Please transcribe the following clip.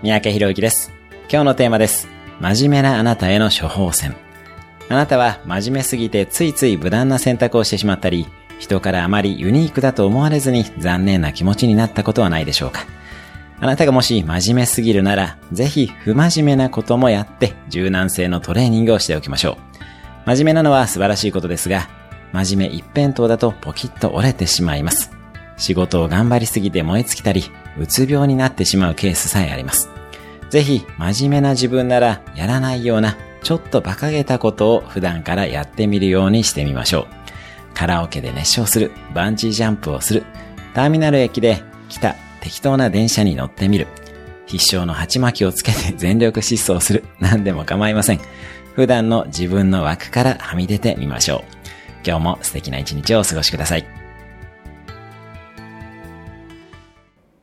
三宅博之です。今日のテーマです。真面目なあなたへの処方箋。あなたは真面目すぎてついつい無難な選択をしてしまったり、人からあまりユニークだと思われずに残念な気持ちになったことはないでしょうか。あなたがもし真面目すぎるなら、ぜひ不真面目なこともやって柔軟性のトレーニングをしておきましょう。真面目なのは素晴らしいことですが、真面目一辺倒だとポキッと折れてしまいます。仕事を頑張りすぎて燃え尽きたり、うつ病になってしまうケースさえあります。ぜひ、真面目な自分ならやらないような、ちょっと馬鹿げたことを普段からやってみるようにしてみましょう。カラオケで熱唱する、バンジージャンプをする、ターミナル駅で来た適当な電車に乗ってみる、必勝の鉢巻きをつけて全力疾走する、何でも構いません。普段の自分の枠からはみ出てみましょう。今日も素敵な一日をお過ごしください。